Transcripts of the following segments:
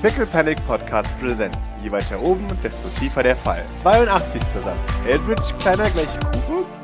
Pickle Panic Podcast Präsenz. Je weiter oben, desto tiefer der Fall. 82. Satz. Eldritch kleiner gleich Kubus?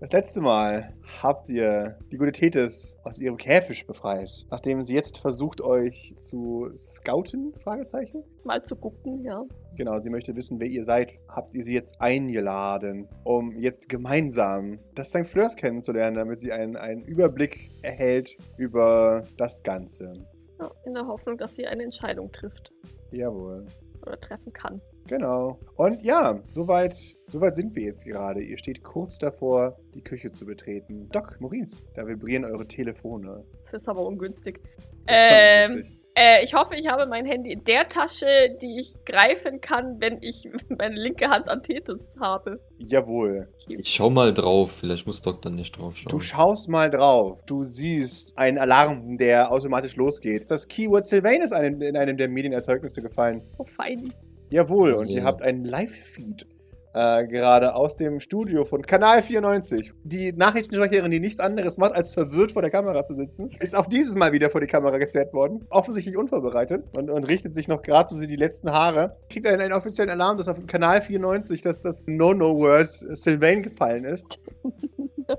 Das letzte Mal habt ihr die gute Tethys aus ihrem Käfig befreit, nachdem sie jetzt versucht, euch zu scouten? Fragezeichen? Mal zu gucken, ja. Genau, sie möchte wissen, wer ihr seid. Habt ihr sie jetzt eingeladen, um jetzt gemeinsam das St. Fleurs kennenzulernen, damit sie einen, einen Überblick erhält über das Ganze? Ja. In der Hoffnung, dass sie eine Entscheidung trifft Jawohl. oder treffen kann. Genau. Und ja, soweit, soweit sind wir jetzt gerade. Ihr steht kurz davor, die Küche zu betreten. Doc, Maurice, da vibrieren eure Telefone. Das ist aber ungünstig. Das ist Ähm, lustig. Äh, ich hoffe, ich habe mein Handy in der Tasche, die ich greifen kann, wenn ich meine linke Hand an Tethys habe. Jawohl. Ich schau mal drauf, vielleicht muss Doc dann nicht drauf Du schauen. schaust mal drauf. Du siehst einen Alarm, der automatisch losgeht. Das Keyword Sylvain ist einem, in einem der Medienerzeugnisse gefallen. Oh, fein. Jawohl, und Ja. ihr habt einen Live-Feed äh, gerade aus dem Studio von Kanal 94. Die Nachrichtensprecherin, die nichts anderes macht, als verwirrt vor der Kamera zu sitzen, ist auch dieses Mal wieder vor die Kamera gezerrt worden. Offensichtlich unvorbereitet und, und richtet sich noch gerade so die letzten Haare. Kriegt einen, einen offiziellen Alarm, dass auf Kanal 94 dass das No-No-Word Sylvain gefallen ist.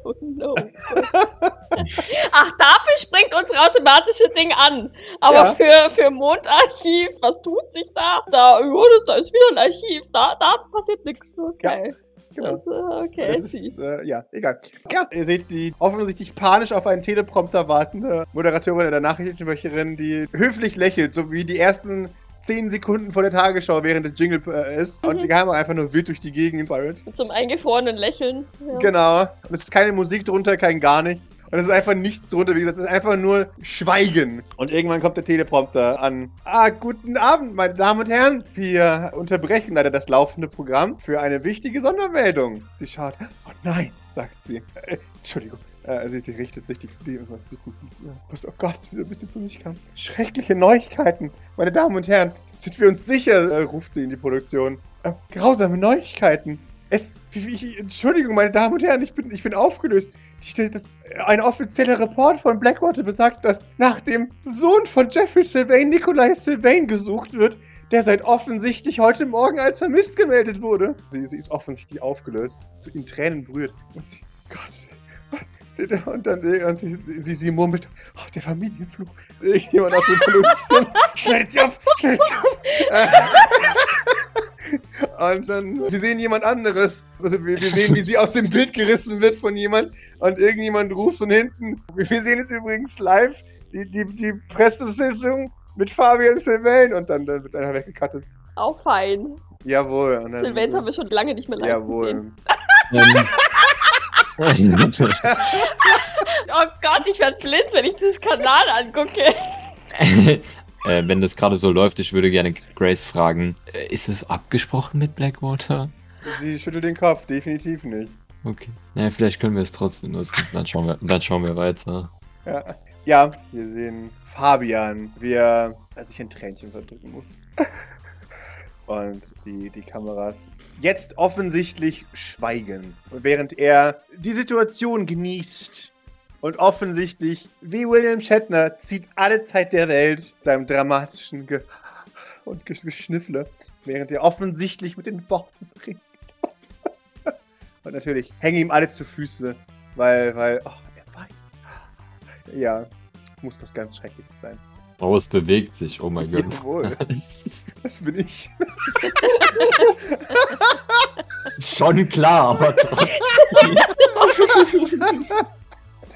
Oh no. Springt unsere automatische Ding an. Aber Ja. für, für Mondarchiv, was tut sich da? Da, ja, da ist wieder ein Archiv. Da, da passiert nichts. Okay. Genau. Also, okay, Das ist, äh, ja, egal. Ja, ihr seht die offensichtlich panisch auf einen Teleprompter wartende Moderatorin oder Nachrichtensprecherin, die höflich lächelt, so wie die ersten 10 Sekunden vor der Tagesschau während des Jingle äh, ist und Mhm. die Kamera einfach nur wild durch die Gegend pirate. Mit so einem eingefrorenen Lächeln. Ja. Genau. Und es ist keine Musik drunter, kein gar nichts. Und es ist einfach nichts drunter. Wie gesagt, es ist einfach nur Schweigen. Und irgendwann kommt der Teleprompter an. Ah, guten Abend, meine Damen und Herren. Wir unterbrechen leider das laufende Programm für eine wichtige Sondermeldung. Sie schaut. Oh nein, sagt sie. Äh, Entschuldigung. Äh, sie, sie richtet sich die, die was bisschen, die, oh Gott, wie so ein bisschen zu sich kam. Schreckliche Neuigkeiten, meine Damen und Herren. Sind wir uns sicher, äh, ruft sie in die Produktion. Äh, grausame Neuigkeiten. Es, wie, wie, Entschuldigung, meine Damen und Herren, ich bin, ich bin aufgelöst. Die, das, ein offizieller Report von Blackwater besagt, dass nach dem Sohn von Jeffrey Sylvain, Nikolai Sylvain, gesucht wird, der seit offensichtlich heute Morgen als vermisst gemeldet wurde. Sie, sie ist offensichtlich aufgelöst, zu in Tränen berührt. Und sie, Gott. Und dann und sie, sie, sie murmelt, oh, der Familienfluch. Irgendjemand aus der Produktion. Schnell sie auf, schnell sie auf. Und dann, wir sehen jemand anderes. Also wir, wir sehen, wie sie aus dem Bild gerissen wird von jemand. Und irgendjemand ruft von hinten. Wir sehen jetzt übrigens live die, die, die Pressesitzung mit Fabian Sylvain. Und dann, dann wird einer weggekattet. Auch fein. Jawohl. Sylvains haben wir schon lange nicht mehr live gesehen. Jawohl. Oh Gott, ich werde blind, wenn ich dieses Kanal angucke. äh, wenn das gerade so läuft, ich würde gerne Grace fragen, äh, ist es abgesprochen mit Blackwater? Sie schüttelt den Kopf, definitiv nicht. Okay. Naja, vielleicht können wir es trotzdem nutzen. Dann schauen wir, dann schauen wir weiter. Ja. ja, wir sehen Fabian, wie er sich ein Tränchen verdrücken muss. Und die, die Kameras jetzt offensichtlich schweigen. Und während er die Situation genießt und offensichtlich, wie William Shatner, zieht alle Zeit der Welt seinem dramatischen Ge und Gesch- Geschniffle, während er offensichtlich mit den Worten bringt. und natürlich hängen ihm alle zu Füße, weil, weil, ach, er weint. Ja, muss was ganz Schreckliches sein. Oh, es bewegt sich. Oh mein Gott. Jawohl, das bin ich. Schon klar, aber trotzdem.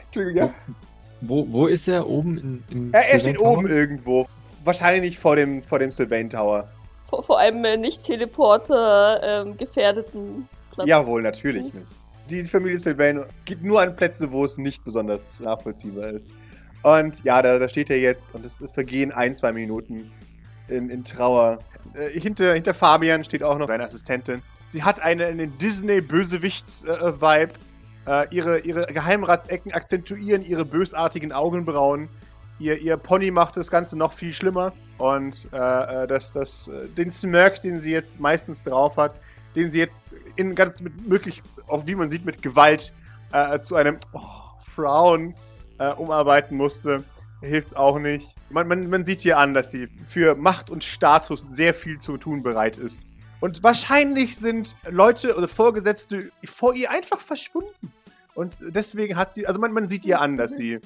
Entschuldigung, ja. Wo, wo ist er? Oben in, im Er, er steht oben irgendwo. Wahrscheinlich vor dem, vor dem Sylvain Tower. Vor, vor einem äh, nicht-Teleporter ähm, gefährdeten Platz. Jawohl, natürlich nicht. Die Familie Sylvain geht nur an Plätze, wo es nicht besonders nachvollziehbar ist. Und ja, da, da steht er jetzt und es, es vergehen ein, zwei Minuten in, in Trauer. Äh, hinter, hinter Fabian steht auch noch seine Assistentin. Sie hat eine, einen Disney-Bösewichts-Vibe. Äh, ihre, ihre Geheimratsecken akzentuieren ihre bösartigen Augenbrauen. Ihr, ihr Pony macht das Ganze noch viel schlimmer. Und äh, äh, das, das, äh, den Smirk, den sie jetzt meistens drauf hat, den sie jetzt in ganz mit möglich, auf wie man sieht, mit Gewalt äh, zu einem oh, Frown äh, umarbeiten musste, hilft's auch nicht. Man, man, man sieht ihr an, dass sie für Macht und Status sehr viel zu tun bereit ist. Und wahrscheinlich sind Leute oder Vorgesetzte vor ihr einfach verschwunden. Und deswegen hat sie, also man, man sieht ihr an, dass sie,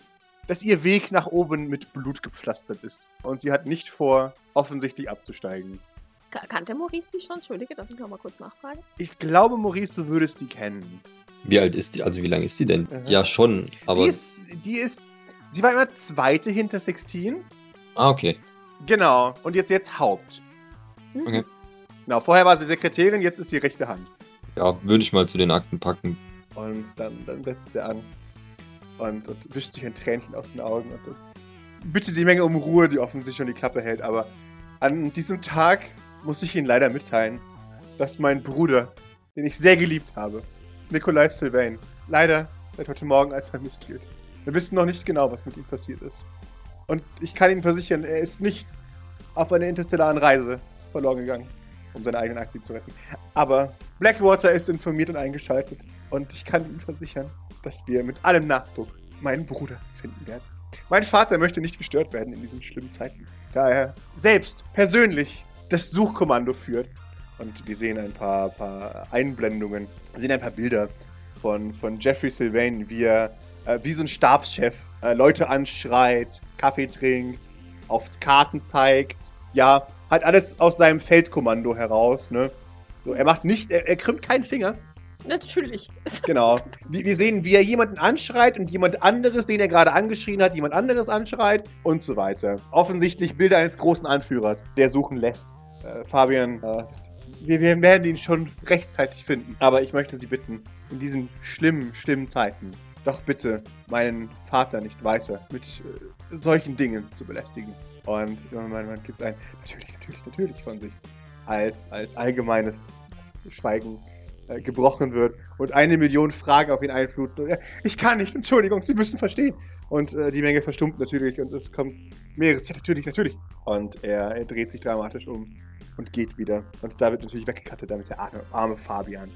dass ihr Weg nach oben mit Blut gepflastert ist. Und sie hat nicht vor, offensichtlich abzusteigen. Ka- Kannte Maurice die schon? Entschuldige, darf ich noch mal kurz nachfragen? Ich glaube, Maurice, du würdest die kennen. Wie alt ist die? Also wie lange ist die denn? Mhm. Ja, schon. Aber. die ist, die ist, sie war immer Zweite hinter Sextin. ah, okay. Genau. Und jetzt, jetzt Haupt. Hm? Okay. Genau, vorher war sie Sekretärin, jetzt ist sie rechte Hand. Ja, würde ich mal zu den Akten packen. Und dann, dann setzt er an und, und wischt sich ein Tränchen aus den Augen und dann bittet die Menge um Ruhe, die offensichtlich schon die Klappe hält. Aber an diesem Tag muss ich Ihnen leider mitteilen, dass mein Bruder, den ich sehr geliebt habe, Nikolai Sylvain, leider seit heute Morgen als vermisst gilt. Wir wissen noch nicht genau, was mit ihm passiert ist. Und ich kann Ihnen versichern, er ist nicht auf einer interstellaren Reise verloren gegangen, um seine eigenen Aktien zu retten. Aber Blackwater ist informiert und eingeschaltet. Und ich kann Ihnen versichern, dass wir mit allem Nachdruck meinen Bruder finden werden. Mein Vater möchte nicht gestört werden in diesen schlimmen Zeiten. Da er selbst persönlich das Suchkommando führt. Und wir sehen ein paar, paar Einblendungen, wir sehen ein paar Bilder von, von Jeffrey Sylvain, wie er äh, wie so ein Stabschef äh, Leute anschreit, Kaffee trinkt, auf Karten zeigt. Ja, halt alles aus seinem Feldkommando heraus. Ne? So, er macht nicht, er, er krümmt keinen Finger. Natürlich. Genau. Wir, wir sehen, wie er jemanden anschreit und jemand anderes, den er gerade angeschrien hat, jemand anderes anschreit und so weiter. Offensichtlich Bilder eines großen Anführers, der suchen lässt. Äh, Fabian, äh, wir, wir werden ihn schon rechtzeitig finden. Aber ich möchte Sie bitten, in diesen schlimmen, schlimmen Zeiten, doch bitte meinen Vater nicht weiter mit äh, solchen Dingen zu belästigen. Und man, man gibt ein natürlich, natürlich, natürlich von sich als, als allgemeines Schweigen äh, gebrochen wird und eine Million Fragen auf ihn einfluten. Ich kann nicht, Entschuldigung, Sie müssen verstehen. Und äh, die Menge verstummt natürlich und es kommt mehres, ja, natürlich, natürlich. Und er, er dreht sich dramatisch um und geht wieder. Und da wird natürlich weggekattet, damit der arme, Fabian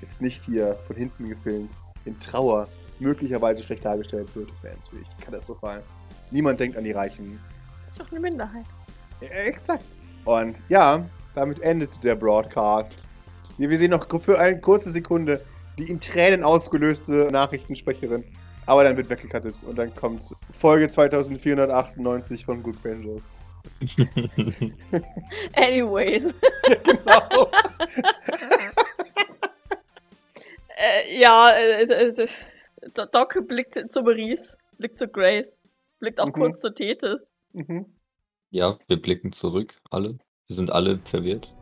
jetzt nicht hier von hinten gefilmt, in Trauer möglicherweise schlecht dargestellt wird. Das wäre natürlich katastrophal. Niemand denkt an die Reichen. Das ist doch eine Minderheit. Ja, exakt. Und ja, damit endet der Broadcast. Wir wir sehen noch für eine kurze Sekunde die in Tränen aufgelöste Nachrichtensprecherin. Aber dann wird weggekattet und dann kommt Folge 2498 von Good Rangers. Anyways. genau. Äh, ja, äh, äh, äh, Doc blickt zu Maurice, blickt zu Grace, blickt auch Mhm. kurz zu Tethys. mhm. Ja, wir blicken zurück, alle. Wir sind alle verwirrt.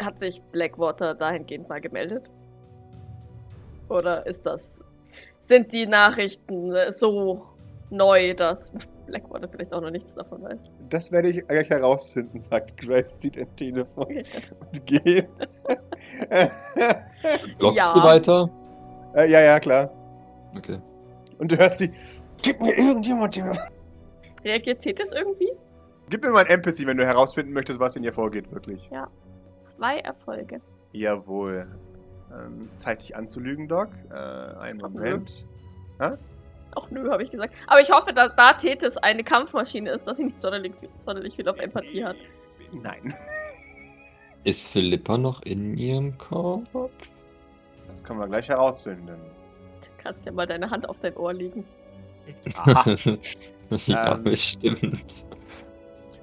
Hat sich Blackwater dahingehend mal gemeldet? Oder ist das. Sind die Nachrichten äh, so neu, dass Blackwater vielleicht auch noch nichts davon weiß? Das werde ich gleich herausfinden, sagt Grace, zieht ein Telefon und geht. Blockst Ja. du weiter? äh, ja, ja, klar. Okay. Und du hörst sie. Gib mir irgendjemand, der Reagiert Tethys irgendwie? Gib mir mal ein Empathy, wenn du herausfinden möchtest, was in ihr vorgeht, wirklich. Zwei Erfolge. Jawohl. Ähm, Zeit, dich anzulügen, Doc. Äh, einen Moment. Ach nö, habe ich gesagt. Aber ich hoffe, dass da Tethys eine Kampfmaschine ist, dass sie nicht sonderlich, viel- sonderlich viel auf Empathie hat. Nein. Ist Philippa noch in ihrem Kopf? Das können wir gleich herausfinden. Du kannst ja mal deine Hand auf dein Ohr legen. Aha. ja, Ähm. bestimmt.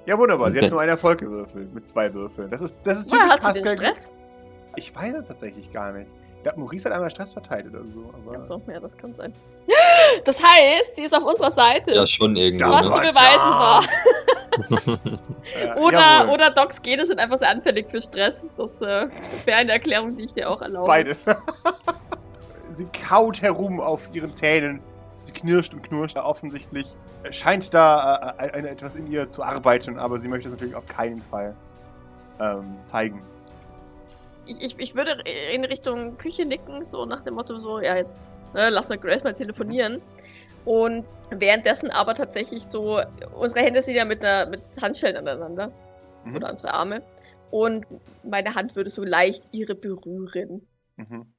Ja, wunderbar. Sie hat nur einen Erfolg gewürfelt. Mit zwei Würfeln. Das ist, das ist typisch hat sie den Pascal. Stress? Ich weiß es tatsächlich gar nicht. Ich glaube, Maurice hat einmal Stress verteilt oder so. Aber Achso, ja, das kann sein. Das heißt, sie ist auf unserer Seite. Ja, schon irgendwie. Ja, was zu ne? beweisen Ja. war. Oder, jawohl. oder Docs Gene sind einfach sehr anfällig für Stress. Das äh, wäre eine Erklärung, die ich dir auch erlaube. Beides. sie kaut herum auf ihren Zähnen. Sie knirscht und knirscht. Offensichtlich scheint da äh, ein- etwas in ihr zu arbeiten, aber sie möchte es natürlich auf keinen Fall ähm, zeigen. Ich, ich, ich würde in Richtung Küche nicken, so nach dem Motto, so, ja, jetzt ne, lass mal Grace mal telefonieren. Und währenddessen aber tatsächlich so, unsere Hände sind ja mit, einer, mit Handschellen aneinander. Mhm. Oder unsere Arme. Und meine Hand würde so leicht ihre berühren. Mhm.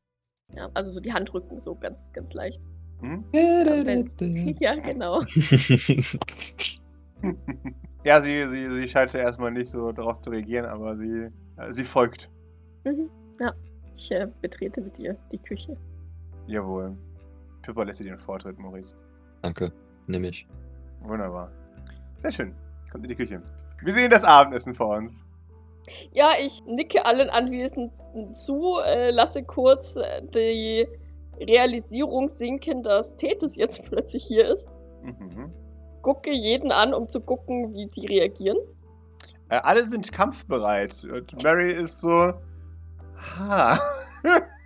Ja, also so die Handrücken, so ganz, ganz leicht. Mhm. Ja, genau. ja, sie, sie, sie scheint ja erstmal nicht so darauf zu reagieren, aber sie, äh, sie folgt. Mhm. Ja, ich äh, betrete mit ihr die Küche. Jawohl. Pippa lässt dir den Vortritt, Maurice. Danke, nehme ich. Wunderbar. Sehr schön. Kommt in die Küche. Wir sehen das Abendessen vor uns. Ja, ich nicke allen Anwesenden zu, äh, lasse kurz äh, die Realisierung sinken, dass Tethys jetzt plötzlich hier ist. Mhm. Gucke jeden an, um zu gucken, wie die reagieren. Äh, alle sind kampfbereit. Und Mary ist so. Ha.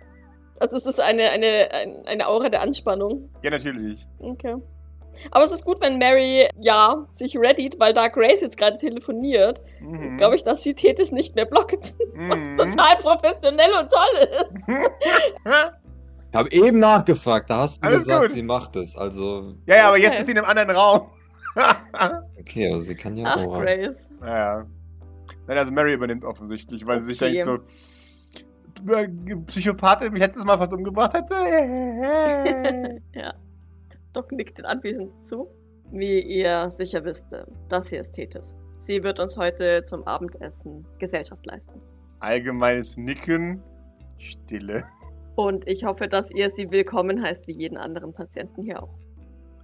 Also es ist eine, eine, ein- eine Aura der Anspannung. ja, natürlich. Okay. Aber es ist gut, wenn Mary, ja, sich readyt, weil da Grace jetzt gerade telefoniert, Mhm. glaube ich, dass sie Tethys nicht mehr blockt. Was Mhm. total professionell und toll ist. Ich habe eben nachgefragt, da hast du Alles gesagt, gut. sie macht es. Also, ja, ja, aber jetzt Okay. ist sie in einem anderen Raum. okay, also sie kann ja Ach, auch. Grace. naja. Nein, also Mary übernimmt offensichtlich, weil sie sich Okay. denkt so. Psychopath, der mich letztes Mal fast umgebracht hätte. ja. Doc nickt den Anwesenden zu. Wie ihr sicher wisst, äh, das hier ist Tethys. Sie wird uns heute zum Abendessen Gesellschaft leisten. Allgemeines Nicken. Stille. Und ich hoffe, dass ihr sie willkommen heißt, wie jeden anderen Patienten hier auch.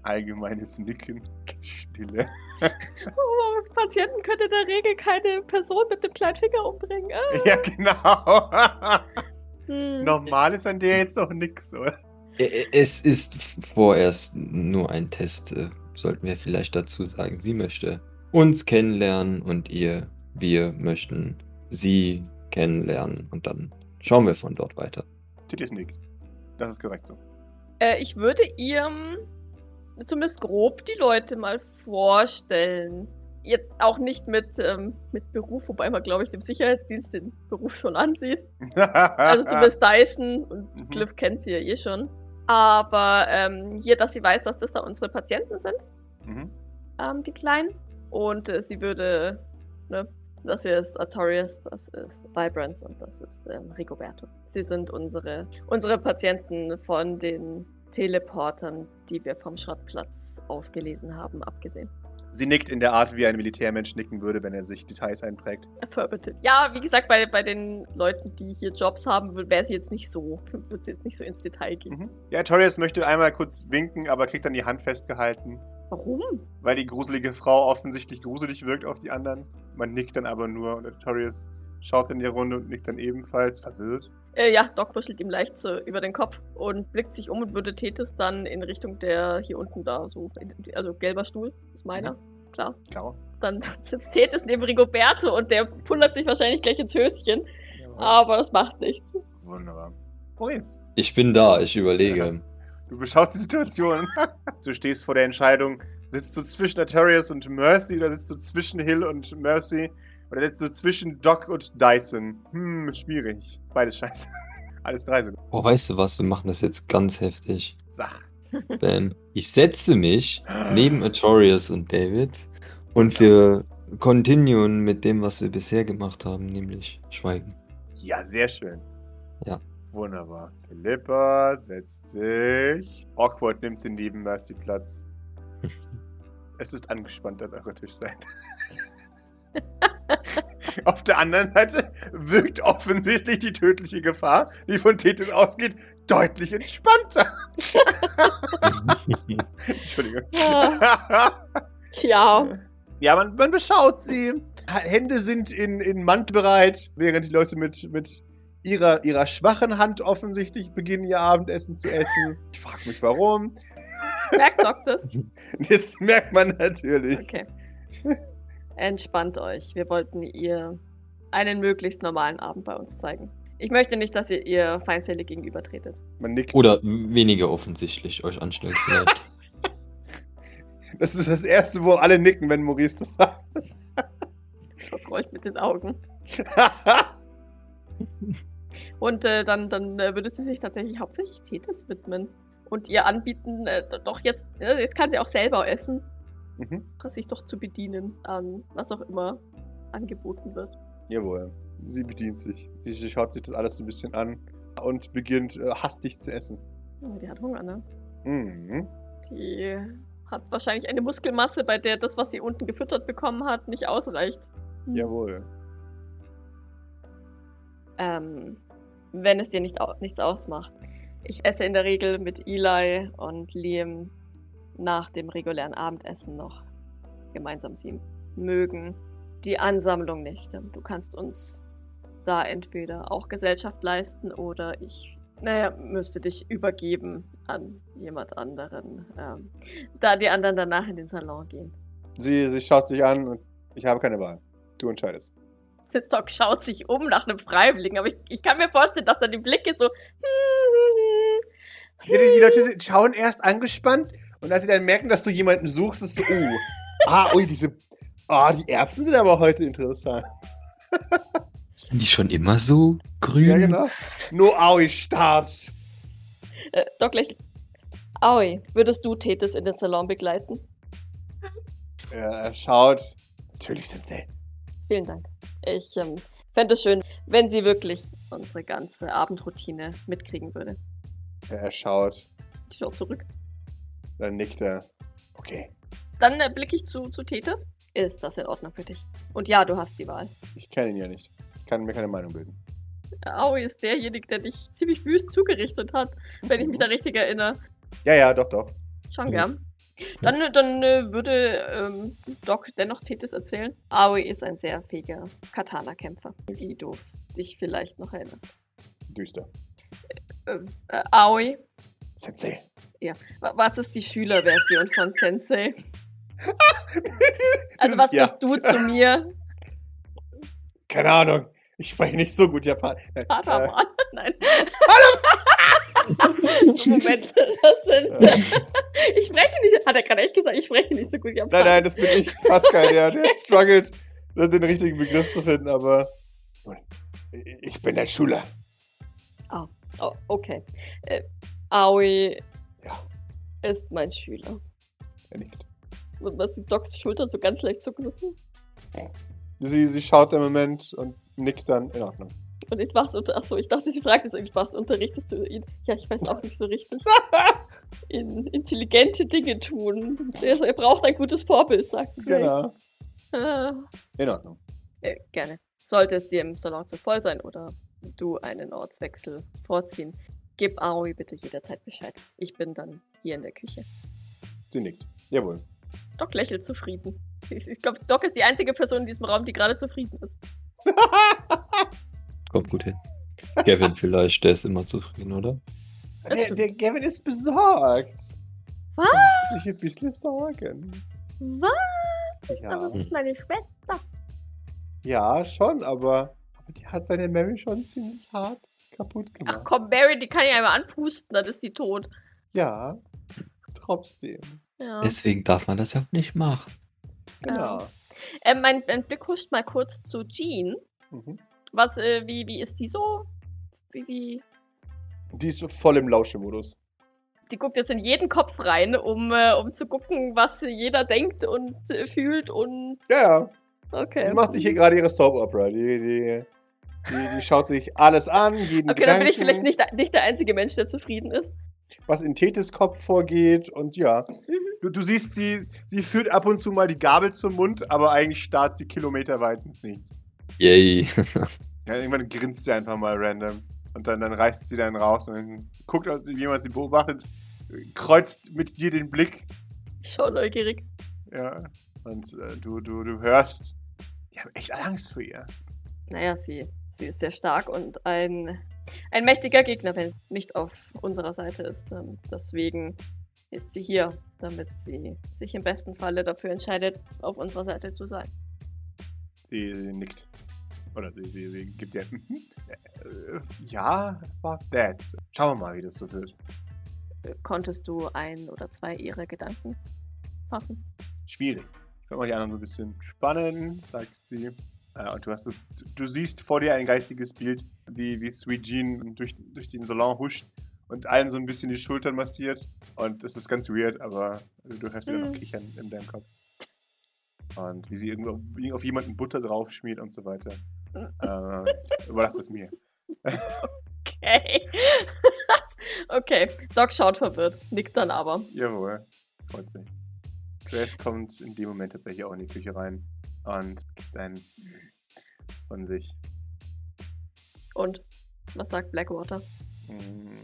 Allgemeines Nicken. Stille. Oh, Patienten können in der Regel keine Person mit dem kleinen Finger umbringen. Ah. Ja, genau. Hm. Normal ist an der jetzt doch nix, oder? Es ist vorerst nur ein Test, äh, sollten wir vielleicht dazu sagen. Sie möchte uns kennenlernen und ihr, wir möchten sie kennenlernen und dann schauen wir von dort weiter. Titis nickt. Das ist korrekt so. Äh, ich würde ihr ähm, zumindest grob die Leute mal vorstellen. Jetzt auch nicht mit, ähm, mit Beruf, wobei man, glaube ich, dem Sicherheitsdienst den Beruf schon ansieht. Also zumindest Dyson und Mhm. Glyph kennt sie ja eh schon. Aber ähm, hier, dass sie weiß, dass das da unsere Patienten sind, Mhm. ähm, die Kleinen. Und äh, sie würde, ne, das hier ist Artorias, das ist Vibrance und das ist ähm, Rigoberto. Sie sind unsere, unsere Patienten von den Teleportern, die wir vom Schrottplatz aufgelesen haben, abgesehen. Sie nickt in der Art, wie ein Militärmensch nicken würde, wenn er sich Details einprägt. Affirmative. Ja, wie gesagt, bei, bei den Leuten, die hier Jobs haben, wäre sie jetzt nicht so, würde sie jetzt nicht so ins Detail gehen. Mhm. Ja, Torius möchte einmal kurz winken, aber kriegt dann die Hand festgehalten, Warum? weil die gruselige Frau offensichtlich gruselig wirkt auf die anderen. Man nickt dann aber nur und Torius schaut in die Runde und nickt dann ebenfalls verwirrt. Äh, ja, Doc wuschelt ihm leicht so über den Kopf und blickt sich um und würde Tethys dann in Richtung der hier unten da, so, also gelber Stuhl, ist meiner, klar. Klar. Dann sitzt Tethys neben Rigoberto und der pundert sich wahrscheinlich gleich ins Höschen, Jawohl. aber das macht nichts. Wunderbar. Maurice, Ich bin da, ich überlege. du beschaust die Situation. du stehst vor der Entscheidung, sitzt du zwischen Artorius und Mercy oder sitzt du zwischen Hill und Mercy? Oder sitzt du zwischen Doc und Dyson? Hm, schwierig. Beides scheiße. Alles drei sogar. Oh, weißt du was? Wir machen das jetzt ganz heftig. Sach. Bam. Ich setze mich neben Artorias und David und wir continuen mit dem, was wir bisher gemacht haben, nämlich Schweigen. Ja, sehr schön. Ja. Wunderbar. Philippa setzt sich. Awkward nimmt sie neben Mercy Platz. Es ist angespannt an eurer Tischseite. Auf der anderen Seite wirkt offensichtlich die tödliche Gefahr, die von Tethys ausgeht, deutlich entspannter. Entschuldigung. Tja, Ja, man, man beschaut sie. Hände sind in, in Mand bereit, während die Leute mit, mit ihrer, ihrer schwachen Hand offensichtlich beginnen, ihr Abendessen zu essen. Ich frage mich, warum. merkt Doc das? Das merkt man natürlich. Okay. Entspannt euch. Wir wollten ihr einen möglichst normalen Abend bei uns zeigen. Ich möchte nicht, dass ihr ihr feindselig gegenübertretet. Man nickt. Oder weniger offensichtlich euch anstellt vielleicht. Das ist das Erste, wo alle nicken, wenn Maurice das sagt. Doc rollt mit den Augen. Und äh, dann, dann äh, würde sie sich tatsächlich hauptsächlich Tethys widmen. Und ihr anbieten, äh, doch jetzt, äh, jetzt kann sie auch selber essen, mhm. sich doch zu bedienen an was auch immer angeboten wird. Jawohl. Sie bedient sich. Sie schaut sich das alles so ein bisschen an und beginnt äh, hastig zu essen. Oh, die hat Hunger, ne? Mhm. Die hat wahrscheinlich eine Muskelmasse, bei der das, was sie unten gefüttert bekommen hat, nicht ausreicht. Jawohl. Ähm, wenn es dir nicht au nichts ausmacht. Ich esse in der Regel mit Eli und Liam nach dem regulären Abendessen noch gemeinsam. Sie mögen die Ansammlung nicht. Du kannst uns da entweder auch Gesellschaft leisten oder ich, naja, müsste dich übergeben an jemand anderen, ähm, da die anderen danach in den Salon gehen. Sie, sie schaut sich an und ich habe keine Wahl. Du entscheidest. Doc schaut sich um nach einem Freiwilligen, aber ich, ich kann mir vorstellen, dass da die Blicke so. Die, die Leute schauen erst angespannt und als sie dann merken, dass du jemanden suchst, ist so, uh. Ah, ui, diese. Ah, die Erbsen sind aber heute interessant. Sind die schon immer so grün? Ja, genau. No, aui, Start. Äh, Doc lächelt. Aoi, würdest du Tethys in den Salon begleiten? Er schaut. Natürlich, Sensei. Vielen Dank. Ich ähm, fände es schön, wenn sie wirklich unsere ganze Abendroutine mitkriegen würde. Er schaut. Ich schaue zurück. Dann nickt er. Okay, Dann äh, blicke ich zu, zu Tethys. Ist das in Ordnung für dich? Und ja, du hast die Wahl. ich kenne ihn ja nicht. Ich kann mir keine Meinung bilden. Aoi ist derjenige, der dich ziemlich wüst zugerichtet hat, wenn ich mich da richtig erinnere. Ja, ja, doch, doch. Schon gern. Dann, äh, dann äh, würde ähm, Doc dennoch Tethys erzählen. Aoi ist ein sehr fähiger Katana-Kämpfer, wie du dich vielleicht noch erinnerst. Düster. Äh, äh, Aoi, Sensei. wa- was ist die Schülerversion von Sensei? Also was ja. bist du zu mir? Keine Ahnung. Ich spreche nicht so gut Japanisch. Nein, äh? Nein. so, Moment, das sind... ich spreche nicht... Hat er gerade echt gesagt, ich spreche nicht so gut nein, Japanisch. nein, das bin ich. Pascal, der, der struggelt, den richtigen Begriff zu finden, aber. Ich bin der Schüler. Oh, okay. Äh, Aoi Ja. ist mein Schüler. Er nickt. Und was die Docs Schultern so ganz leicht zucken, so. Sie, sie schaut im Moment und nickt dann in Ordnung. Und in was unter. Achso, ich dachte, sie fragt jetzt, in was unterrichtest du ihn? Ja, ich weiß auch nicht so richtig. In intelligente Dinge tun. Also, er braucht ein gutes Vorbild, sagt Grace. Genau. Ah, In Ordnung. äh, gerne. Sollte es dir im Salon zu voll sein oder du einen Ortswechsel vorziehen, gib Aoi bitte jederzeit Bescheid. Ich bin dann hier in der Küche. Sie nickt. Jawohl. Doc lächelt zufrieden. Ich, ich glaube, Doc ist die einzige Person in diesem Raum, die gerade zufrieden ist. Kommt gut hin. Gavin vielleicht, der ist immer zufrieden, oder? Der, der Gavin ist besorgt. Was? Macht sich ein bisschen Sorgen. Was? Ja, Aber das ist meine Schwester. ja schon, aber, aber die hat seine Mary schon ziemlich hart kaputt Ach gemacht. komm, Mary, die kann ich einmal anpusten, dann ist die tot. Ja, trotzdem. Ja. Deswegen darf man das ja auch nicht machen. Genau. Ähm, mein, mein Blick huscht mal kurz zu Jean. Mhm. Was, äh, wie, wie ist die so? Wie, wie? Die ist voll im Lauschemodus. Die guckt jetzt in jeden Kopf rein, um, äh, um zu gucken, was jeder denkt und äh, fühlt und. Ja, ja. Okay. Die macht sich hier gerade ihre Soap Opera. Die, die, die, die schaut sich alles an, jeden Okay, dann bin ich Gedanken, vielleicht nicht, nicht der einzige Mensch, der zufrieden ist. was in Tetes Kopf vorgeht und ja. Mhm. Du, du siehst, sie, sie führt ab und zu mal die Gabel zum Mund, aber eigentlich starrt sie kilometerweit ins Nichts. Yay. Ja, irgendwann grinst sie einfach mal random. Und dann, dann reißt sie dann raus und dann guckt, als jemand sie beobachtet, kreuzt mit dir den Blick. Ich schau neugierig. Ja. Und äh, du, du, du hörst, die haben echt Angst vor ihr. Naja, sie, sie ist sehr stark und ein, ein mächtiger Gegner, wenn sie nicht auf unserer Seite ist. Ähm, Deswegen ist sie hier, damit sie sich im besten Falle dafür entscheidet, auf unserer Seite zu sein. Sie, sie nickt. Oder sie, sie, sie gibt. Äh, ja, war that. Schauen wir mal, wie das so wird. Konntest du ein oder zwei ihrer Gedanken fassen? Schwierig. Ich werde mal die anderen so ein bisschen spannen, sagt sie. Äh, und du hast es. Du, siehst vor dir ein geistiges Bild, wie, wie Sweet Jean durch, durch den Salon huscht und allen so ein bisschen die Schultern massiert. Und das ist ganz weird, aber du hörst immer noch Mhm. kichern in deinem Kopf. Und wie sie irgendwo auf jemanden Butter drauf schmiert und so weiter. Äh, überlass es mir. Okay. okay, Doc schaut verwirrt, nickt dann aber. Jawohl. Freut sich. Grace kommt in dem Moment tatsächlich auch in die Küche rein und gibt ein von sich. Und was sagt Blackwater? Mm,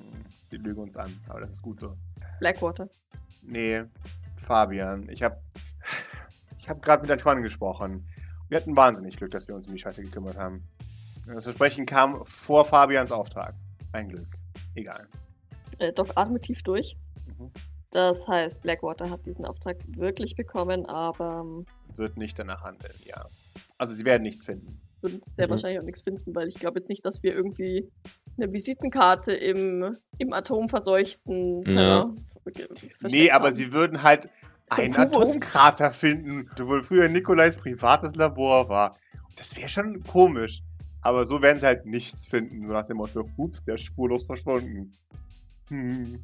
Sie lügen uns an, aber das ist gut so. Blackwater. Nee, Fabian, ich habe ich hab gerade mit Antoine gesprochen. Wir hatten wahnsinnig Glück, dass wir uns um die Scheiße gekümmert haben. Das Versprechen kam vor Fabians Auftrag. Ein Glück. Egal. Äh, Doc atmet tief durch. Mhm. Das heißt, Blackwater hat diesen Auftrag wirklich bekommen, aber ähm, Wird nicht danach handeln, ja. Also sie werden nichts finden. Würden sehr Mhm. wahrscheinlich auch nichts finden, weil ich glaube jetzt nicht, dass wir irgendwie eine Visitenkarte im, im atomverseuchten Ja. Terror ge- versteckt nee, aber haben. sie würden halt So einen Kubus. Atomkrater finden, wo früher Nikolais privates Labor war. Das wäre schon komisch. Aber so werden sie halt nichts finden, so nach dem Motto, hups, der ist spurlos verschwunden. Hm.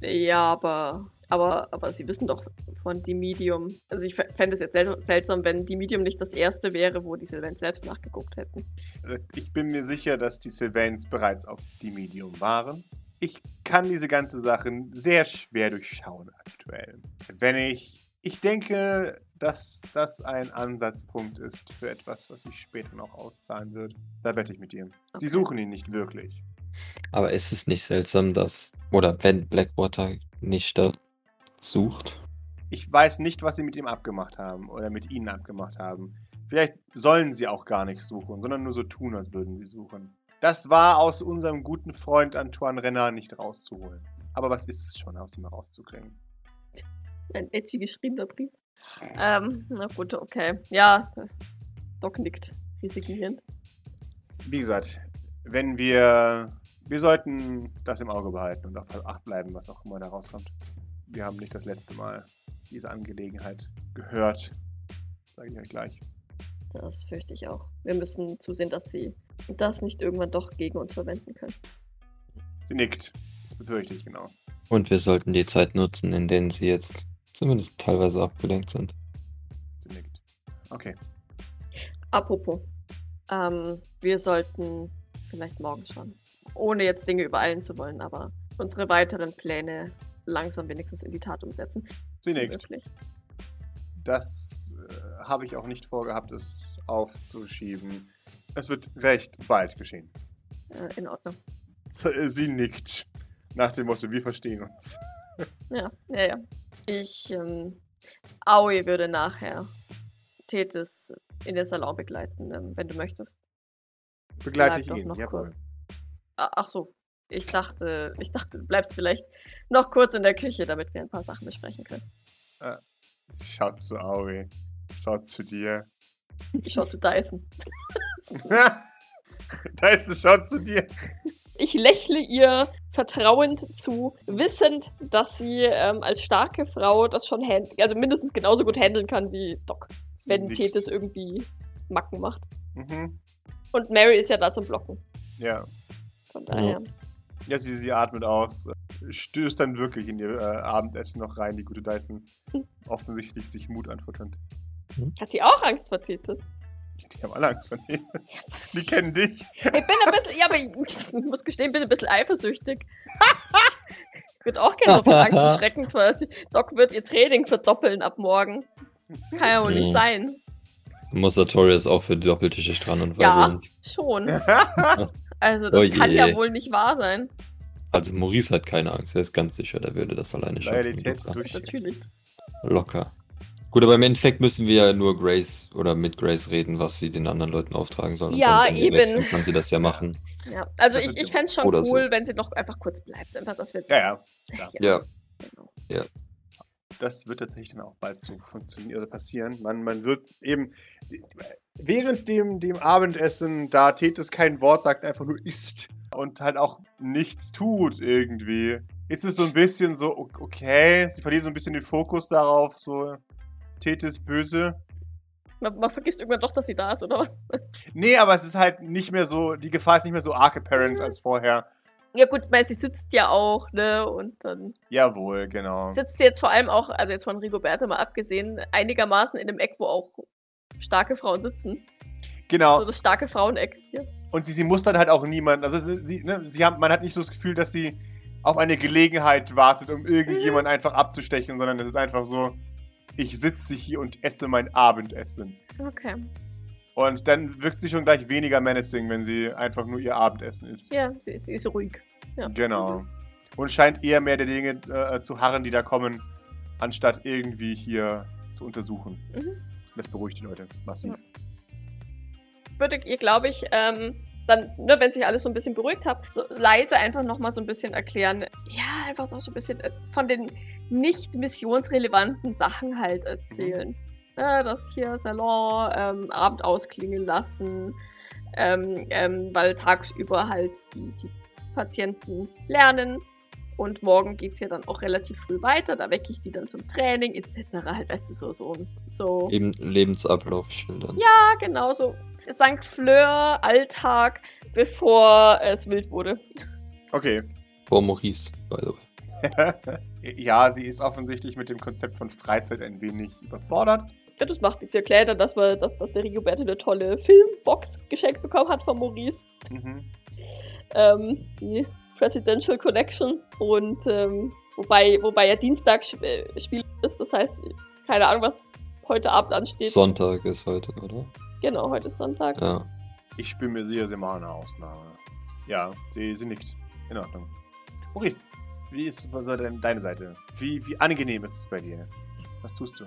Ja, aber, aber, aber sie wissen doch von die Medium. Also ich fände es jetzt sel seltsam, wenn die Medium nicht das erste wäre, wo die Sylvains selbst nachgeguckt hätten. Äh, Ich bin mir sicher, dass die Sylvains bereits auf die Medium waren. Ich kann diese ganze Sache sehr schwer durchschauen aktuell. Wenn ich. Ich denke, dass das ein Ansatzpunkt ist für etwas, was sich später noch auszahlen wird. Da wette ich mit dir. Sie Okay. suchen ihn nicht wirklich. Aber ist es nicht seltsam, dass, oder wenn Blackwater nicht da sucht? Ich weiß nicht, was sie mit ihm abgemacht haben oder mit ihnen abgemacht haben. Vielleicht sollen sie auch gar nicht suchen, sondern nur so tun, als würden sie suchen. Das war aus unserem guten Freund Antoine Renard nicht rauszuholen. Aber was ist es schon, aus ihm rauszukriegen? Ein edgy geschriebener Brief. Ähm, na gut, okay. Ja, Doc nickt resignierend. Wie gesagt, wenn wir. Wir sollten das im Auge behalten und auf Acht bleiben, was auch immer da rauskommt. Wir haben nicht das letzte Mal diese Angelegenheit gehört. Sage ich euch gleich. Das fürchte ich auch. Wir müssen zusehen, dass sie das nicht irgendwann doch gegen uns verwenden können. Sie nickt. Das befürchte ich, genau. Und wir sollten die Zeit nutzen, in denen sie jetzt zumindest teilweise abgelenkt sind. Sie nickt. Okay. Apropos, ähm, wir sollten vielleicht morgen schon, ohne jetzt Dinge übereilen zu wollen, aber unsere weiteren Pläne langsam wenigstens in die Tat umsetzen. Sie nickt. Wirklich. Das äh, habe ich auch nicht vorgehabt, es aufzuschieben. Es wird recht bald geschehen. Äh, in Ordnung. Äh, sie nickt. Nach dem Motto, wir verstehen uns. Ja, ja, ja. Ich, ähm, Aoi würde nachher Tethys in den Salon begleiten, ähm, wenn du möchtest. Begleite Bleib ich ihn. noch Jawohl. Ach so. Ich dachte, ich dachte, du bleibst vielleicht noch kurz in der Küche, damit wir ein paar Sachen besprechen können. Sie schaut zu Aoi. Schaut zu dir. Ich schau zu Dyson. es, schaut zu dir. Ich lächle ihr vertrauend zu, wissend, dass sie ähm, als starke Frau das schon also mindestens genauso gut handeln kann wie Doc, Sie wenn nickt. Tethys irgendwie Macken macht. Mhm. Und Mary ist ja da zum Blocken. Ja. Von daher. Ja, sie, sie atmet aus, stößt dann wirklich in ihr äh, Abendessen noch rein, die gute Dyson. Hm. Offensichtlich sich Mut anfutternd. Hat die auch Angst vor Tethys? Die haben alle Angst vor dir. Die kennen dich. Ich bin ein bisschen, ja, aber ich muss gestehen, bin ein bisschen eifersüchtig. Ich würde auch gerne so von Angst und Schrecken quasi. Doc wird ihr Training verdoppeln ab morgen. Kann ja wohl nicht Mhm. sein. Muss Sartorius auch für die Doppeltische dran und Ja. Schon. Also, das Oh kann ja wohl nicht wahr sein. Also Maurice hat keine Angst, er ist ganz sicher, der würde das alleine schaffen. Loyalität Locker. durch. Natürlich. Locker. Gut, aber im Endeffekt müssen wir ja nur Grace oder mit Grace reden, was sie den anderen Leuten auftragen sollen. Und Ja, dann, eben. sind, kann sie das ja machen. Ja, also Das ich, ich ja- fände es schon cool, so. wenn sie noch einfach kurz bleibt. Einfach, dass wir. Ja, ja. klar. Ja. Genau. Das wird tatsächlich dann auch bald so funktionieren, also passieren. Man, man wird eben während dem, dem Abendessen, da Tethys kein Wort sagt, einfach nur isst und halt auch nichts tut irgendwie, ist es so ein bisschen so, okay, sie verliert so ein bisschen den Fokus darauf, so Tethys böse. Man, man vergisst irgendwann doch, dass sie da ist, oder was? Nee, aber es ist halt nicht mehr so, die Gefahr ist nicht mehr so arg apparent als vorher. Ja, gut, ich meine, sie sitzt ja auch, ne? Und dann Jawohl, genau. sitzt sie jetzt vor allem auch, also jetzt von Rigoberta mal abgesehen, einigermaßen in dem Eck, wo auch starke Frauen sitzen. Genau. So das starke Fraueneck hier. Und sie, sie mustert halt auch niemanden. Also sie, sie, ne, sie haben, man hat nicht so das Gefühl, dass sie auf eine Gelegenheit wartet, um irgendjemand einfach abzustechen, sondern es ist einfach so, ich sitze hier und esse mein Abendessen. Okay. Und dann wirkt sie schon gleich weniger menacing, wenn sie einfach nur ihr Abendessen isst. Ja, sie ist, sie ist ruhig. Ja. Genau. Und scheint eher mehr der Dinge äh, zu harren, die da kommen, anstatt irgendwie hier zu untersuchen. Mhm. Das beruhigt die Leute massiv. Würde ihr, glaube ich, ähm, dann, ne, wenn sich alles so ein bisschen beruhigt hat, so leise einfach nochmal so ein bisschen erklären. Ja, einfach so ein bisschen äh, von den nicht missionsrelevanten Sachen halt erzählen. Ja, das hier Salon, ähm, Abend ausklingen lassen, ähm, ähm, weil tagsüber halt die, die Patienten lernen. Und morgen geht es ja dann auch relativ früh weiter. Da wecke ich die dann zum Training etc. Halt, weißt du, so, so, so. Eben Lebensablauf schildern. Ja, genau so. St. Fleur, Alltag, bevor es wild wurde. Okay. Vor Maurice, by the way. ja, sie ist offensichtlich mit dem Konzept von Freizeit ein wenig überfordert. Ja, das macht nichts. Sie erklärt dann, dass, wir, dass, dass der Rigoberto eine tolle Filmbox geschenkt bekommen hat von Maurice. Mhm. Ähm, die Presidential Connection. Und ähm, wobei, wobei ja Dienstag sp äh, Spiel ist, das heißt, keine Ahnung, was heute Abend ansteht. Sonntag ist heute, oder? Genau, heute ist Sonntag. Ja. Ich bin mir sicher, sie machen eine Ausnahme. Ja, sie, sie nickt. In Ordnung. Maurice, wie ist so denn deine Seite? Wie, wie angenehm ist es bei dir? Was tust du?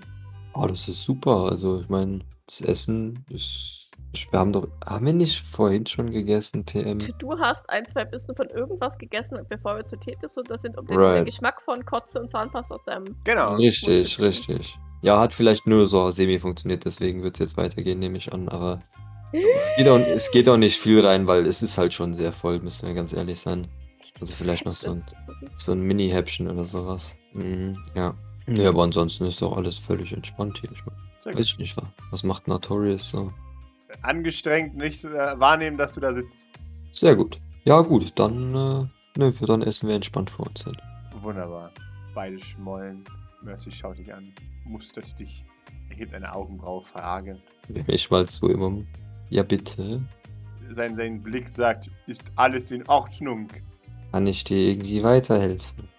Oh, das ist super. Also, ich meine, das Essen ist. Wir haben doch. Haben wir nicht vorhin schon gegessen, TM? Du hast ein, zwei Bissen von irgendwas gegessen, bevor wir zu Tetis und das sind, um den, Right. den Geschmack von Kotze und Zahnpasta aus deinem. Genau. Richtig, richtig. Ja, hat vielleicht nur so semi funktioniert, deswegen wird es jetzt weitergehen, nehme ich an. Aber es geht, auch, es geht auch nicht viel rein, weil es ist halt schon sehr voll, müssen wir ganz ehrlich sein. Also vielleicht noch so ein- So ein Mini-Häppchen oder sowas. Mhm, ja. Ja, aber ansonsten ist doch alles völlig entspannt hier. Ich weiß nicht, wa- was macht Notorious so? Angestrengt nicht äh, wahrnehmen, dass du da sitzt. Sehr gut. Ja, gut, dann, äh, ne, für dann essen wir entspannt vor uns halt. Wunderbar. Beide schmollen. Mercy schaut dich an, mustert dich, erhebt eine Augenbraue fragend. Ich mal so immer. Ja, bitte. Sein, sein Blick sagt, ist alles in Ordnung. Kann ich dir irgendwie weiterhelfen?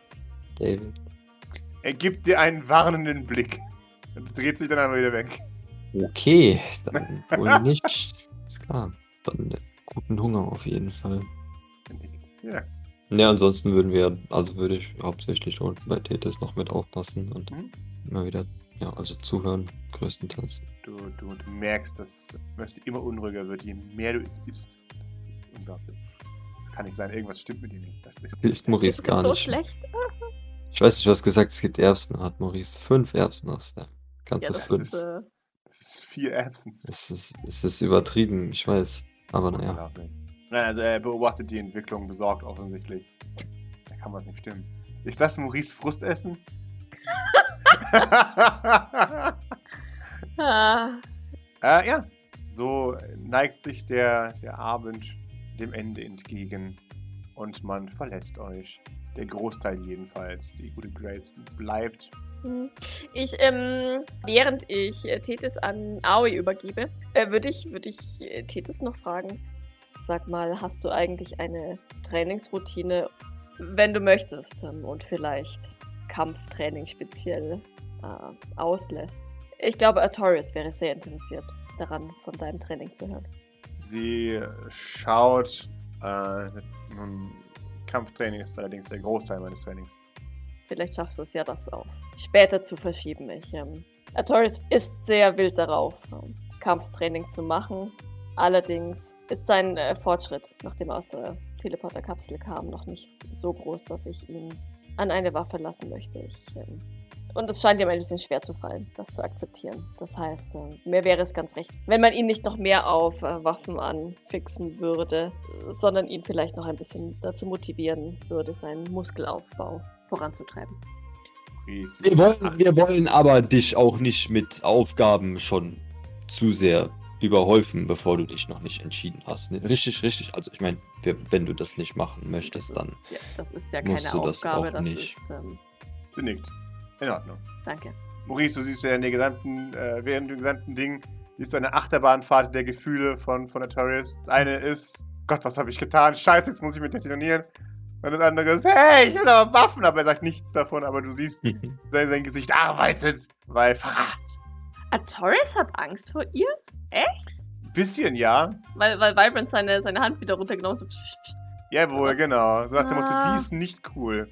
David. Er gibt dir einen warnenden Blick und dreht sich dann einmal wieder weg. Okay, dann wohl nicht. Ist klar. Dann guten Hunger auf jeden Fall. Nickt. Ja. Ne, ansonsten würden wir, also würde ich hauptsächlich unten bei Tethys noch mit aufpassen und Mhm. immer wieder, ja, also zuhören, größtenteils. Du, du, du merkst, dass Mercy immer unruhiger wird, je mehr du es isst. Das ist unglaublich. Das kann nicht sein, irgendwas stimmt mit ihm nicht. Das ist Ist Maurice Ist gar das so nicht. schlecht? Ich weiß nicht, du hast gesagt, es gibt Erbsen. Hat Maurice fünf Erbsen aus der ganze Ja, das fünf. ist. Äh, Das ist vier Absence. Es ist, es ist übertrieben, ich weiß. Aber naja. Nein, also er beobachtet die Entwicklung besorgt offensichtlich. Da kann was nicht stimmen. Ist das Maurice Frustessen? ah, äh, ja, so neigt sich der, der Abend dem Ende entgegen und man verlässt euch. Der Großteil jedenfalls. Die gute Grace bleibt. Hm. ich, ähm, während ich äh, Tethys an Aoi übergebe, äh, würde ich, würd ich äh, Tethys noch fragen. Sag mal, hast du eigentlich eine Trainingsroutine, wenn du möchtest, ähm, und vielleicht Kampftraining speziell äh, auslässt? Ich glaube, Artorius wäre sehr interessiert daran, von deinem Training zu hören. Sie schaut. Äh, Kampftraining ist allerdings der Großteil meines Trainings. Vielleicht schaffst du es ja, das auch später zu verschieben. Ich, ähm, Artorius ist sehr wild darauf, ähm, Kampftraining zu machen. Allerdings ist sein äh, Fortschritt, nachdem er aus der Teleporterkapsel kam, noch nicht so groß, dass ich ihn an eine Waffe lassen möchte. Ich, ähm, und es scheint ihm ein bisschen schwer zu fallen, das zu akzeptieren. Das heißt, äh, mir wäre es ganz recht, wenn man ihn nicht noch mehr auf äh, Waffen anfixen würde, sondern ihn vielleicht noch ein bisschen dazu motivieren würde, seinen Muskelaufbau voranzutreiben. Wir wollen, wir wollen aber dich auch nicht mit Aufgaben schon zu sehr überhäufen, bevor du dich noch nicht entschieden hast. Ne, Richtig, richtig. Also ich meine, wenn du das nicht machen möchtest, das ist, dann Ja, das ist ja musst keine du das Aufgabe, auch das nicht. ist. Ähm, Sie nickt. In Ordnung. danke. Maurice, du siehst ja in der gesamten, äh, während dem gesamten Ding, siehst du eine Achterbahnfahrt der Gefühle von, von Artorius. Das eine ist, Gott, was habe ich getan? Scheiße, jetzt muss ich mit dir trainieren. Und das andere ist, hey, ich will aber Waffen, aber er sagt nichts davon, aber du siehst, sein, sein Gesicht arbeitet, weil Verrat. Ah, Torres hat Angst vor ihr? Ein bisschen, ja. Weil, weil Vibrant seine, seine Hand wieder runtergenommen hat. So. Jawohl, genau. So nach dem Motto, Ah. die ist nicht cool.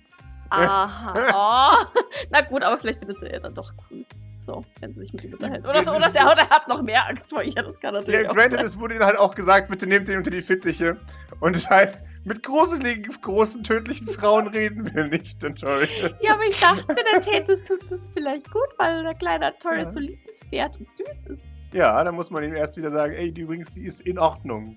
Aha. Oh. Na gut, aber vielleicht findet sie ja dann doch cool. So, wenn sie sich mit ihm unterhält. Oder, oder, er, oder er hat noch mehr Angst vor ihr. Das kann natürlich Ja, granted, es wurde ihnen halt auch gesagt, bitte nehmt ihn unter die Fittiche. Und das heißt, mit gruseligen, großen, tödlichen Frauen reden wir nicht, Entschuldigung. Ja, aber ich dachte mir, der Tethys tut das vielleicht gut, weil der kleine Torres Ja. so liebenswert und süß ist. Ja, dann muss man ihm erst wieder sagen, ey, die übrigens, die ist in Ordnung.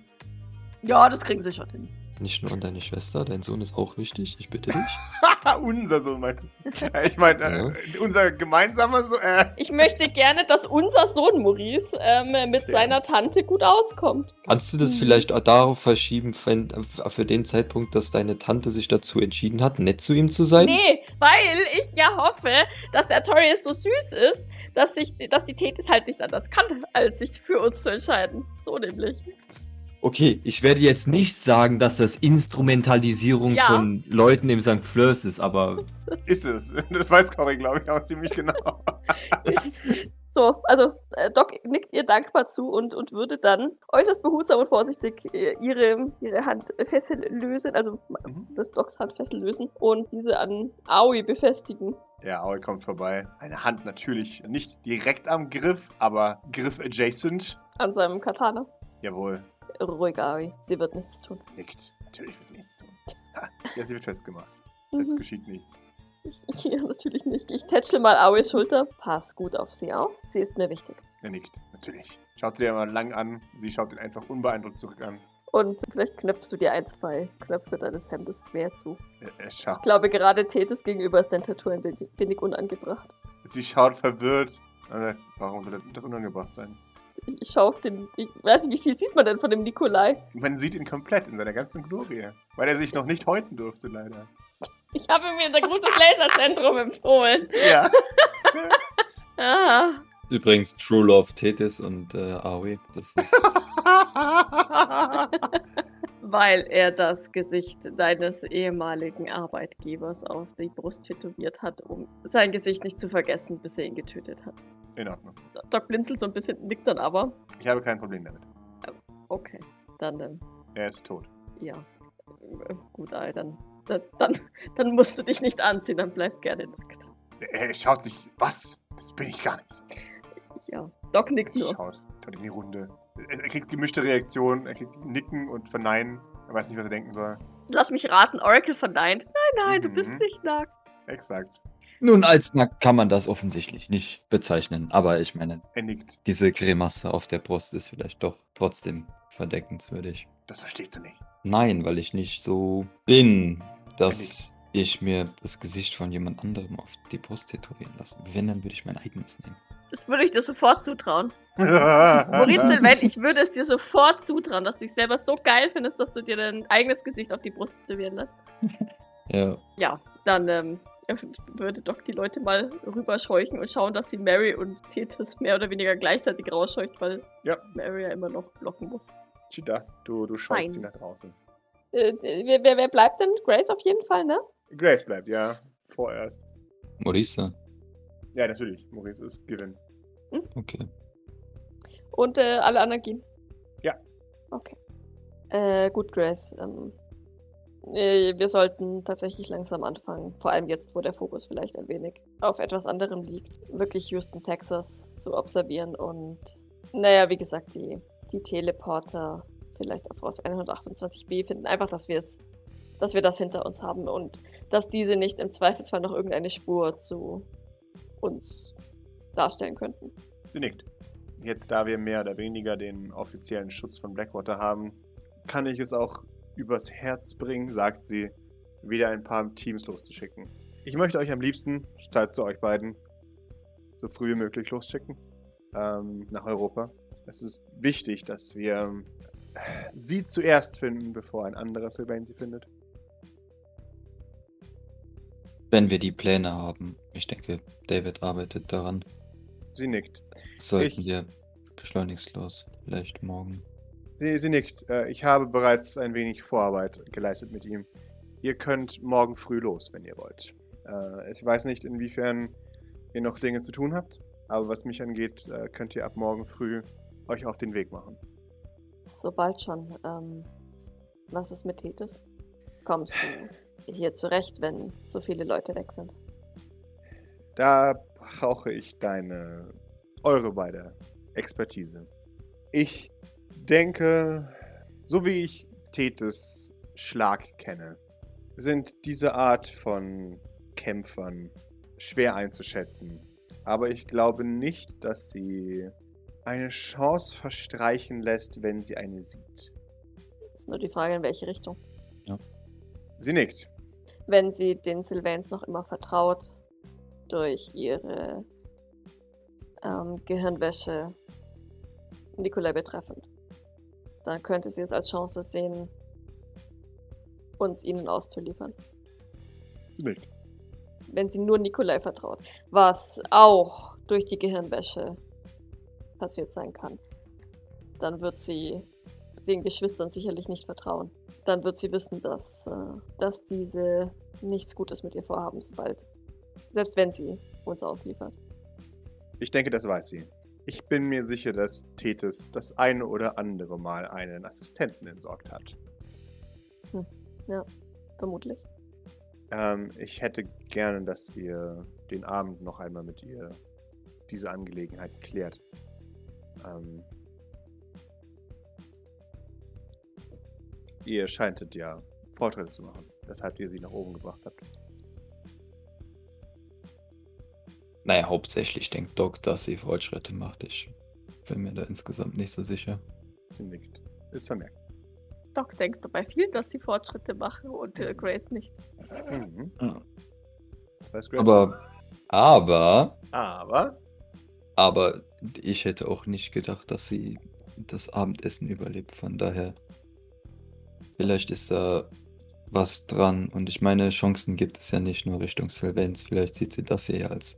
Ja, das kriegen sie schon hin. Nicht nur an deine Schwester, dein Sohn ist auch wichtig, ich bitte dich. Haha, unser Sohn meinte. Äh, Ich meine, äh, unser gemeinsamer Sohn. Äh, Ich möchte gerne, dass unser Sohn Maurice ähm, mit Okay. seiner Tante gut auskommt. Kannst du das Mhm. vielleicht auch darauf verschieben, wenn, für den Zeitpunkt, dass deine Tante sich dazu entschieden hat, nett zu ihm zu sein? Nee, weil ich ja hoffe, dass der Torius so süß ist, dass, sich, dass die Tethys halt nicht anders kann, als sich für uns zu entscheiden. So nämlich. Okay, ich werde jetzt nicht sagen, dass das Instrumentalisierung Ja. von Leuten im St. Fleurs ist, aber ist es. Das weiß Cory, glaube ich, auch ziemlich genau. So, also äh, Doc nickt ihr dankbar zu und, und würde dann äußerst behutsam und vorsichtig äh, ihre, ihre Hand Fessel lösen, also Mhm. Docs Handfessel lösen und diese an Aoi befestigen. Ja, Aoi kommt vorbei. Eine Hand natürlich nicht direkt am Griff, aber Griff adjacent. An seinem Katana. Jawohl, Ruhig, Aoi. Sie wird nichts tun. nickt. Natürlich wird sie nichts tun. Ja, sie wird festgemacht. Es Mhm. geschieht nichts. Ja, natürlich nicht. Ich tätschle mal Aois Schulter. Pass gut auf sie auf. Sie ist mir wichtig. Er nickt, natürlich. Schaut sie dir mal lang an. Sie schaut ihn einfach unbeeindruckt zurück an. Und vielleicht knöpfst du dir ein, zwei Knöpfe deines Hemdes mehr zu. Er, er schaut. Ich glaube, gerade Tethys gegenüber ist dein Tattoo ein wenig unangebracht. Sie schaut verwirrt. Er sagt, Warum soll das unangebracht sein? Ich, ich schaue auf den. Ich weiß nicht, wie viel sieht man denn von dem Nikolai? Man sieht ihn komplett in seiner ganzen Glorie. Weil er sich noch nicht häuten durfte, leider. Ich habe mir unser gutes Laserzentrum empfohlen. Ja. Ah. Übrigens True Love Tethys und äh, Aoi. Das ist. Weil er das Gesicht deines ehemaligen Arbeitgebers auf die Brust tätowiert hat, um sein Gesicht nicht zu vergessen, bis er ihn getötet hat. In Ordnung. Doc blinzelt so ein bisschen, nickt dann aber. Ich habe kein Problem damit. Okay, dann, ähm, Er ist tot. ja. Äh, Gut, dann, dann, dann, dann musst du dich nicht anziehen, dann bleib gerne nackt. Er schaut sich. Was? Das bin ich gar nicht. Ja, Doc nickt nur. Schaut, schaut in die Runde. Er, er kriegt gemischte Reaktionen. Er kriegt Nicken und Verneinen. Er weiß nicht, was er denken soll. Lass mich raten, Oracle verneint. Nein, nein, du bist Mhm. nicht nackt. Exakt. Nun, als nackt kann man das offensichtlich nicht bezeichnen. Aber ich meine, Er nickt. diese Grimasse auf der Brust ist vielleicht doch trotzdem verdeckenswürdig. Das verstehst du nicht. Nein, weil ich nicht so bin, dass ich mir das Gesicht von jemand anderem auf die Brust tätowieren lasse. Wenn, dann würde ich mein eigenes nehmen. Das würde ich dir sofort zutrauen. Maurice Sylvain, ich würde es dir sofort zutrauen, dass du dich selber so geil findest, dass du dir dein eigenes Gesicht auf die Brust tätowieren lässt. Ja, Ja, dann ähm, würde Doc die Leute mal rüberscheuchen und schauen, dass sie Mary und Tethys mehr oder weniger gleichzeitig rausscheucht, weil Ja. Mary ja immer noch blocken muss. Cheetah, du, du schaust sie nach draußen. Äh, wer, wer, wer bleibt denn? Grace auf jeden Fall, ne? Grace bleibt, ja. Vorerst. Maurice, Ja, natürlich. Maurice ist Gewinn. okay. Und äh, alle anderen gehen? Ja. Okay. Äh, gut, Grace. Ähm, äh, wir sollten tatsächlich langsam anfangen. Vor allem jetzt, wo der Fokus vielleicht ein wenig auf etwas anderem liegt. Wirklich Houston, Texas zu observieren und, naja, wie gesagt, die, die Teleporter vielleicht auf Ross 128b finden. Einfach, dass wir es, dass wir das hinter uns haben und dass diese nicht im Zweifelsfall noch irgendeine Spur zu uns darstellen könnten. Sie nickt. Jetzt, da wir mehr oder weniger den offiziellen Schutz von Blackwater haben, kann ich es auch übers Herz bringen, sagt sie, wieder ein paar Teams loszuschicken. Ich möchte euch am liebsten, Zeit zu euch beiden, so früh wie möglich losschicken ähm, nach Europa. Es ist wichtig, dass wir sie zuerst finden, bevor ein anderer Sylvain sie findet. Wenn wir die Pläne haben, ich denke, David arbeitet daran, Sie nickt. sollten Ich- wir beschleunigst los. Vielleicht morgen. Sie, sie nickt. Äh, ich habe bereits ein wenig Vorarbeit geleistet mit ihm. Ihr könnt morgen früh los, wenn ihr wollt. Äh, ich weiß nicht, inwiefern ihr noch Dinge zu tun habt, aber was mich angeht, äh, könnt ihr ab morgen früh euch auf den Weg machen. Sobald schon. Ähm, was ist mit Tethys? Kommst du hier zurecht, wenn so viele Leute weg sind? Da brauche ich deine, eure beide Expertise. Ich denke, so wie ich Tethys Schlag kenne, sind diese Art von Kämpfern schwer einzuschätzen. Aber ich glaube nicht, dass sie eine Chance verstreichen lässt, wenn sie eine sieht. Ist nur die Frage, in welche Richtung. Sie nickt. Wenn sie den Sylvains noch immer vertraut, durch ihre ähm, Gehirnwäsche Nikolai betreffend, dann könnte sie es als Chance sehen, uns ihnen auszuliefern. Sie nickt. Wenn sie nur Nikolai vertraut. Was auch durch die Gehirnwäsche passiert sein kann. Dann wird sie den Geschwistern sicherlich nicht vertrauen. Dann wird sie wissen, dass, äh, dass diese nichts Gutes mit ihr vorhaben, sobald. Selbst wenn sie uns ausliefert. Ich denke, das weiß sie. Ich bin mir sicher, dass Tethys das eine oder andere Mal einen Assistenten entsorgt hat. Vermutlich. Ähm, ich hätte gerne, dass ihr den Abend noch einmal mit ihr diese Angelegenheit klärt. Ähm, ihr scheintet ja Fortschritte zu machen, weshalb ihr sie nach oben gebracht habt. Naja, hauptsächlich denkt Doc, dass sie Fortschritte macht. Ich bin mir da insgesamt nicht so sicher. Sie nickt. Ist vermerkt. Doc denkt dabei viel, dass sie Fortschritte machen und äh, Grace nicht. Mhm. Ja. Das weiß Grace. Aber, aber, Aber. aber ich hätte auch nicht gedacht, dass sie das Abendessen überlebt. Von daher, vielleicht ist da was dran. Und ich meine, Chancen gibt es ja nicht nur Richtung Sylvains. Vielleicht sieht sie das hier ja als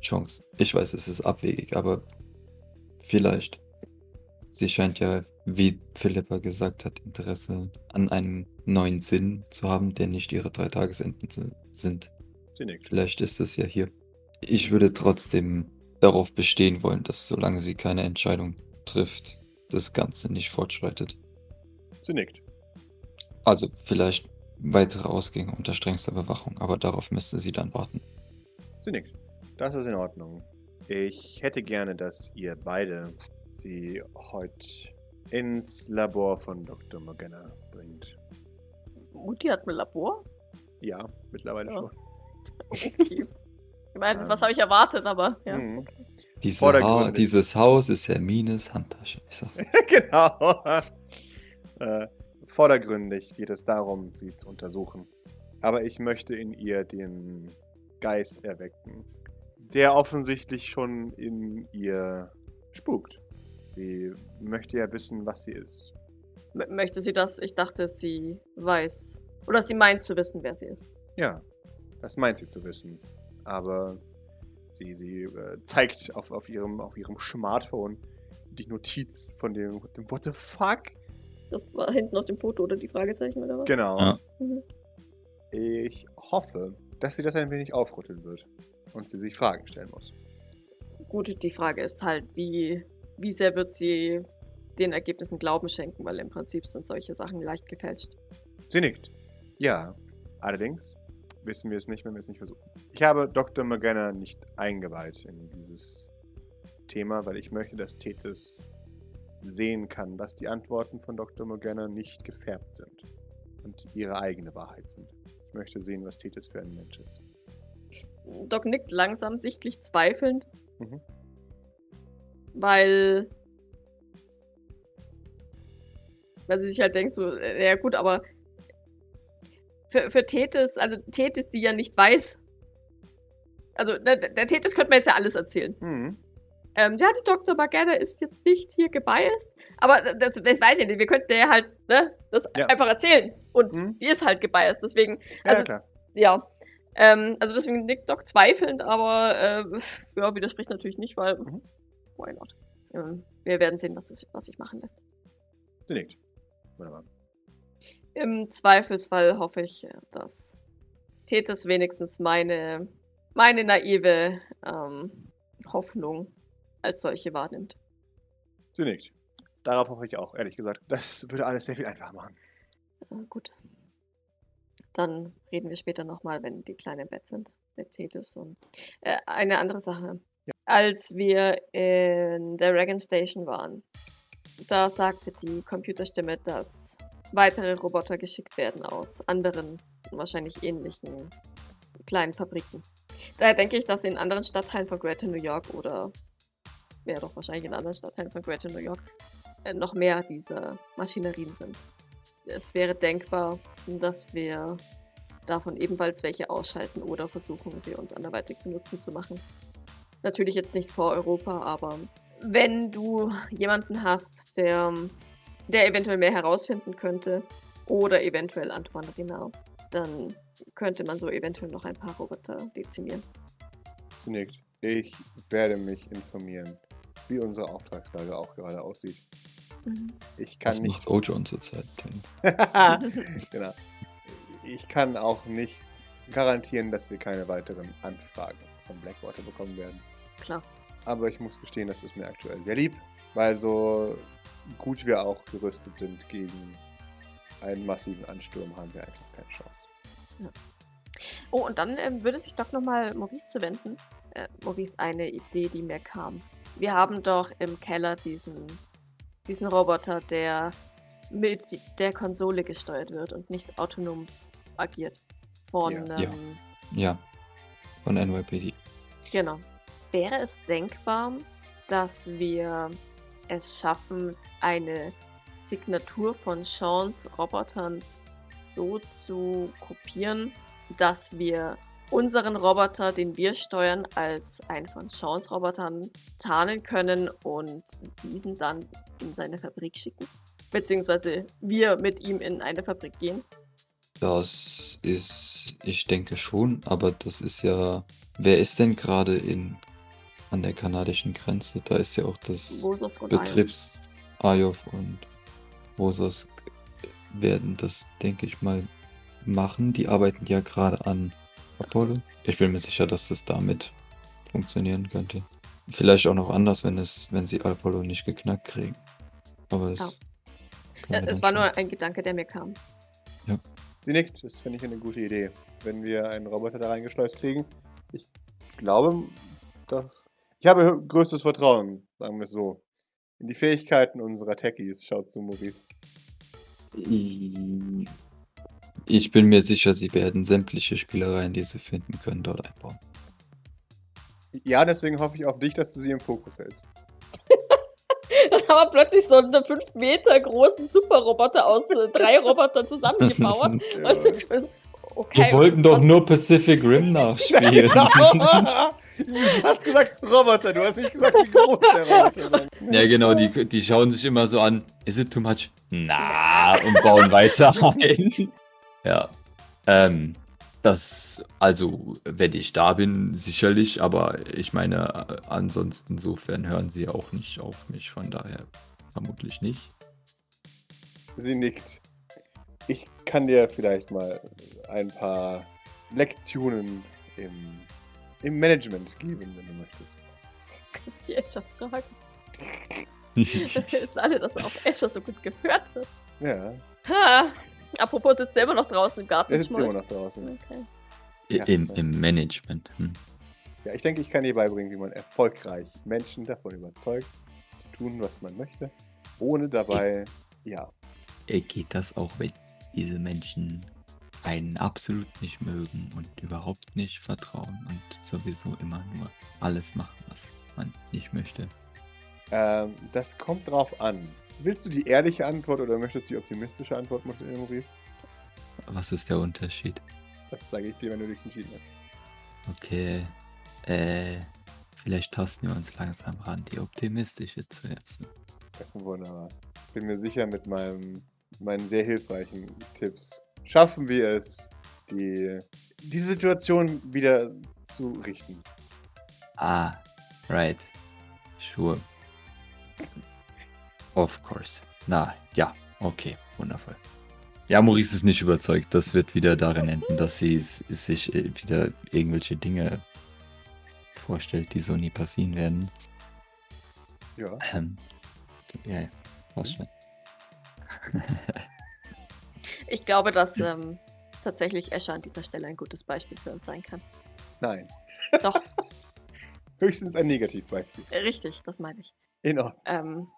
Chance. Ich weiß, es ist abwegig, aber vielleicht. Sie scheint ja, wie Philippa gesagt hat, Interesse an einem neuen Sinn zu haben, der nicht ihre drei Tagesenden si- sind. Sie nickt. Vielleicht ist es ja hier. Ich würde trotzdem darauf bestehen wollen, dass solange sie keine Entscheidung trifft, das Ganze nicht fortschreitet. Sie nickt. Also vielleicht weitere Ausgänge unter strengster Bewachung, aber darauf müsste sie dann warten. Sie nickt. Das ist in Ordnung. Ich hätte gerne, dass ihr beide sie heute ins Labor von Dr. Morgana bringt. Mutti hat ein Labor? Ja, mittlerweile Ja. schon. Okay. Ich meine, Ähm. was habe ich erwartet, aber ja. Mhm. Diese ha dieses Haus ist Hermines Handtasche. Ich sag's. genau. äh, vordergründig geht es darum, sie zu untersuchen. Aber ich möchte in ihr den Geist erwecken, der offensichtlich schon in ihr spukt. Sie möchte ja wissen, was sie ist. M möchte sie das? Ich dachte, sie weiß. Oder sie meint zu wissen, wer sie ist. Ja, das meint sie zu wissen. Aber sie, sie äh, zeigt auf, auf, ihrem, auf ihrem Smartphone die Notiz von dem, dem What the fuck? Das war hinten auf dem Foto oder die Fragezeichen oder was? Genau. Ja. Mhm. Ich hoffe, dass sie das ein wenig aufrütteln wird und sie sich Fragen stellen muss. Gut, die Frage ist halt, wie, wie sehr wird sie den Ergebnissen Glauben schenken, weil im Prinzip sind solche Sachen leicht gefälscht. Sie nickt. Ja, allerdings wissen wir es nicht, wenn wir es nicht versuchen. Ich habe Dr. Morgana nicht eingeweiht in dieses Thema, weil ich möchte, dass Tethys sehen kann, dass die Antworten von Dr. Morgana nicht gefärbt sind und ihre eigene Wahrheit sind. Ich möchte sehen, was Tethys für ein Mensch ist. Doc nickt langsam, sichtlich zweifelnd, Mhm. weil. Weil sie sich halt denkt, so, äh, ja gut, aber für, für Tethys, also Tethys, die ja nicht weiß. Also, der, der Tethys könnte man jetzt ja alles erzählen. Mhm. Ähm, ja, die Dr. Magana ist jetzt nicht hier gebiased, aber das, das weiß ich nicht. Wir könnten ja halt ne, das Ja. einfach erzählen. Und Mhm. die ist halt gebiased, deswegen, Ja, Also- klar. ja. Ähm, also deswegen nickt Doc zweifelnd, aber äh, ja, widerspricht natürlich nicht, weil Mhm. why not? Ähm, wir werden sehen, was, es, was sich machen lässt. Sie nickt. Wunderbar. Im Zweifelsfall hoffe ich, dass Tethys wenigstens meine, meine naive ähm, Hoffnung als solche wahrnimmt. Sie nickt. Darauf hoffe ich auch, ehrlich gesagt. Das würde alles sehr viel einfacher machen. Ja, gut. Dann reden wir später nochmal, wenn die Kleinen im Bett sind, mit Tethys. Und äh, eine andere Sache. Ja. Als wir in der Dragon Station waren, da sagte die Computerstimme, dass weitere Roboter geschickt werden aus anderen, wahrscheinlich ähnlichen kleinen Fabriken. Daher denke ich, dass in anderen Stadtteilen von Greater New York oder ja doch wahrscheinlich in anderen Stadtteilen von Greater New York äh, noch mehr dieser Maschinerien sind. Es wäre denkbar, dass wir davon ebenfalls welche ausschalten oder versuchen, sie uns anderweitig zu nutzen zu machen. Natürlich jetzt nicht vor Europa, aber wenn du jemanden hast, der, der eventuell mehr herausfinden könnte oder eventuell Antoine Renard, dann könnte man so eventuell noch ein paar Roboter dezimieren. Nickt. Ich werde mich informieren, wie unsere Auftragslage auch gerade aussieht. Mhm. Ich kann Was nicht. macht Ojon zurzeit? Genau. Ich kann auch nicht garantieren, dass wir keine weiteren Anfragen von Blackwater bekommen werden. Klar. Aber ich muss gestehen, das ist mir aktuell sehr lieb, weil so gut wir auch gerüstet sind gegen einen massiven Ansturm, haben wir einfach keine Chance. Oh, und dann ähm, würde sich doch nochmal Maurice zu wenden. Äh, Maurice, eine Idee, die mir kam. Wir haben doch im Keller diesen, diesen Roboter, der mit der Konsole gesteuert wird und nicht autonom agiert. Von, Ja. Ja. ähm, Ja. Von NYPD. Genau. Wäre es denkbar, dass wir es schaffen, eine Signatur von Seans Robotern so zu kopieren, dass wir unseren Roboter, den wir steuern, als einen von Seans Robotern tarnen können und diesen dann in seine Fabrik schicken? Beziehungsweise wir mit ihm in eine Fabrik gehen? Das ist, ich denke schon, aber das ist ja. Wer ist denn gerade in an der kanadischen Grenze? Da ist ja auch das und. Betriebs Ajov und Rosas werden das, denke ich mal, machen. Die arbeiten ja gerade an Apollo. Ich bin mir sicher, dass das damit funktionieren könnte. Vielleicht auch noch anders, wenn es, wenn sie Apollo nicht geknackt kriegen. Aber das. Ja. Äh, Es war schauen. nur ein Gedanke, der mir kam. Sie nickt, das finde ich eine gute Idee. Wenn wir einen Roboter da reingeschleust kriegen. Ich glaube, dass. Ich habe größtes Vertrauen, sagen wir es so. In die Fähigkeiten unserer Techies, schaut zu Maurice. Ich bin mir sicher, sie werden sämtliche Spielereien, die sie finden können, dort einbauen. Ja, deswegen hoffe ich auf dich, dass du sie im Fokus hältst. Dann haben wir plötzlich so einen 5 Meter großen Superroboter aus äh, drei Robotern zusammengebaut. Und so, okay, Wir wollten doch was- nur Pacific Rim nachspielen. Genau. du hast gesagt Roboter, du hast nicht gesagt, wie groß der Roboter ist. ja, genau, die, die schauen sich immer so an. Is it too much? Na, und bauen weiter ein. Ja. Ähm, das, also, wenn ich da bin, sicherlich, aber ich meine, ansonsten, insofern hören sie auch nicht auf mich, von daher vermutlich nicht. Sie nickt. Ich kann dir vielleicht mal ein paar Lektionen im, im Management geben, wenn du möchtest. kannst die Escher fragen. Wissen alle, dass auch Escher so gut gehört wird. Ja, Ha. Apropos sitzt er immer noch draußen im Garten. er sitzt immer noch draußen. Okay. Ja, Im. Im Management. Hm. Ja, ich denke, ich kann dir beibringen, wie man erfolgreich Menschen davon überzeugt, zu tun, was man möchte, ohne dabei, ja, Äh, Geht das auch, wenn diese Menschen einen absolut nicht mögen und überhaupt nicht vertrauen und sowieso immer nur alles machen, was man nicht möchte? Ähm, das kommt drauf an. Willst du die ehrliche Antwort oder möchtest du die optimistische Antwort, Maurice? Was ist der Unterschied? Das sage ich dir, wenn du dich entschieden hast. Okay, äh, vielleicht tasten wir uns langsam ran, die optimistische zuerst. Ja, wunderbar. Bin mir sicher, mit meinem, meinen sehr hilfreichen Tipps schaffen wir es, die, die Situation wieder zu richten. Ah, right. Sure. Of course. Na, ja, okay, wundervoll. Ja, Maurice ist nicht überzeugt. Das wird wieder darin enden, dass sie sich äh, wieder irgendwelche Dinge vorstellt, die so nie passieren werden. Ja. Ähm, ja, ja, passt schon. Ich glaube, dass ähm, tatsächlich Escher an dieser Stelle ein gutes Beispiel für uns sein kann. Nein. Doch, Höchstens ein Negativbeispiel. richtig, das meine ich. In Ordnung. Ähm,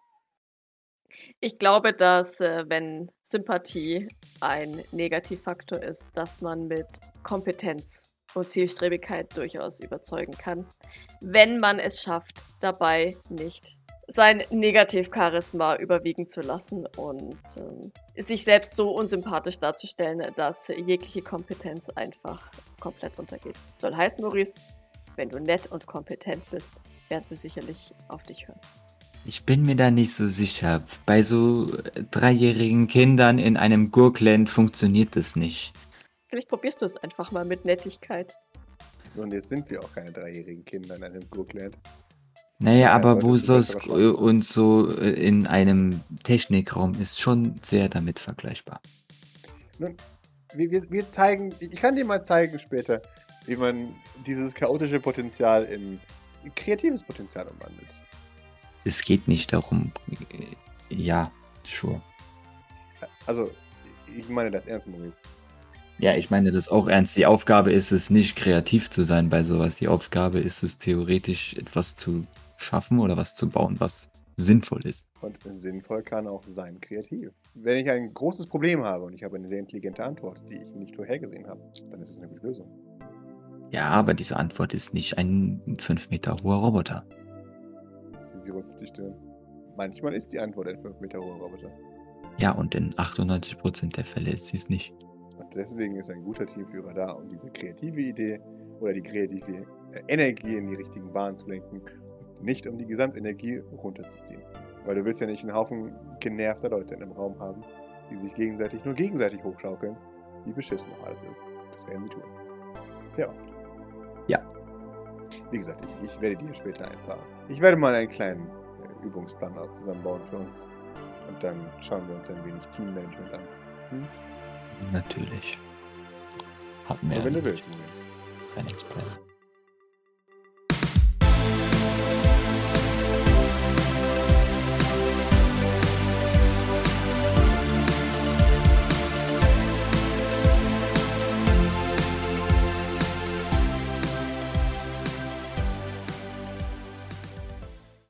ich glaube, dass äh, wenn Sympathie ein Negativfaktor ist, dass man mit Kompetenz und Zielstrebigkeit durchaus überzeugen kann, wenn man es schafft, dabei nicht sein Negativ-Charisma überwiegen zu lassen und ähm, sich selbst so unsympathisch darzustellen, dass jegliche Kompetenz einfach komplett untergeht. Soll heißen, Maurice, wenn du nett und kompetent bist, werden sie sicherlich auf dich hören. Ich bin mir da nicht so sicher. Bei so äh, dreijährigen Kindern in einem Gurkland funktioniert das nicht. Vielleicht probierst du es einfach mal mit Nettigkeit. Und jetzt sind wir auch keine dreijährigen Kinder in einem Brookland. Naja, Ja, aber wo Chancen äh, und so äh, in einem Technikraum ist schon sehr damit vergleichbar. Nun, wir, wir, wir zeigen, ich kann dir mal zeigen später, wie man dieses chaotische Potenzial in kreatives Potenzial umwandelt. Es geht nicht darum. äh, Ja, sure. Also, ich meine das ernst, Maurice. Ja, ich meine das auch ernst. Die Aufgabe ist es nicht, kreativ zu sein bei sowas. Die Aufgabe ist es, theoretisch etwas zu schaffen oder was zu bauen, was sinnvoll ist. Und sinnvoll kann auch sein kreativ. Wenn ich ein großes Problem habe und ich habe eine sehr intelligente Antwort, die ich nicht vorhergesehen habe, dann ist es eine gute Lösung. Ja, aber diese Antwort ist nicht ein fünf Meter hoher Roboter. Sie, sie runzelt die Stirn. Manchmal ist die Antwort ein 5 Meter hoher Roboter. Ja, und in 98% der Fälle ist sie es nicht. Und deswegen ist ein guter Teamführer da, um diese kreative Idee oder die kreative äh, Energie in die richtigen Bahnen zu lenken und nicht um die Gesamtenergie runterzuziehen. Weil du willst ja nicht einen Haufen genervter Leute in einem Raum haben, die sich gegenseitig nur gegenseitig hochschaukeln, wie beschissen auch alles ist. Das werden sie tun. Sehr oft. Ja. Wie gesagt, ich, ich werde dir später ein paar. Ich werde mal einen kleinen äh, Übungsplan zusammenbauen für uns. Und dann schauen wir uns ein wenig Teammanagement an. Natürlich. Hatten wir So, wenn ja du willst, Maurice. kein Experte.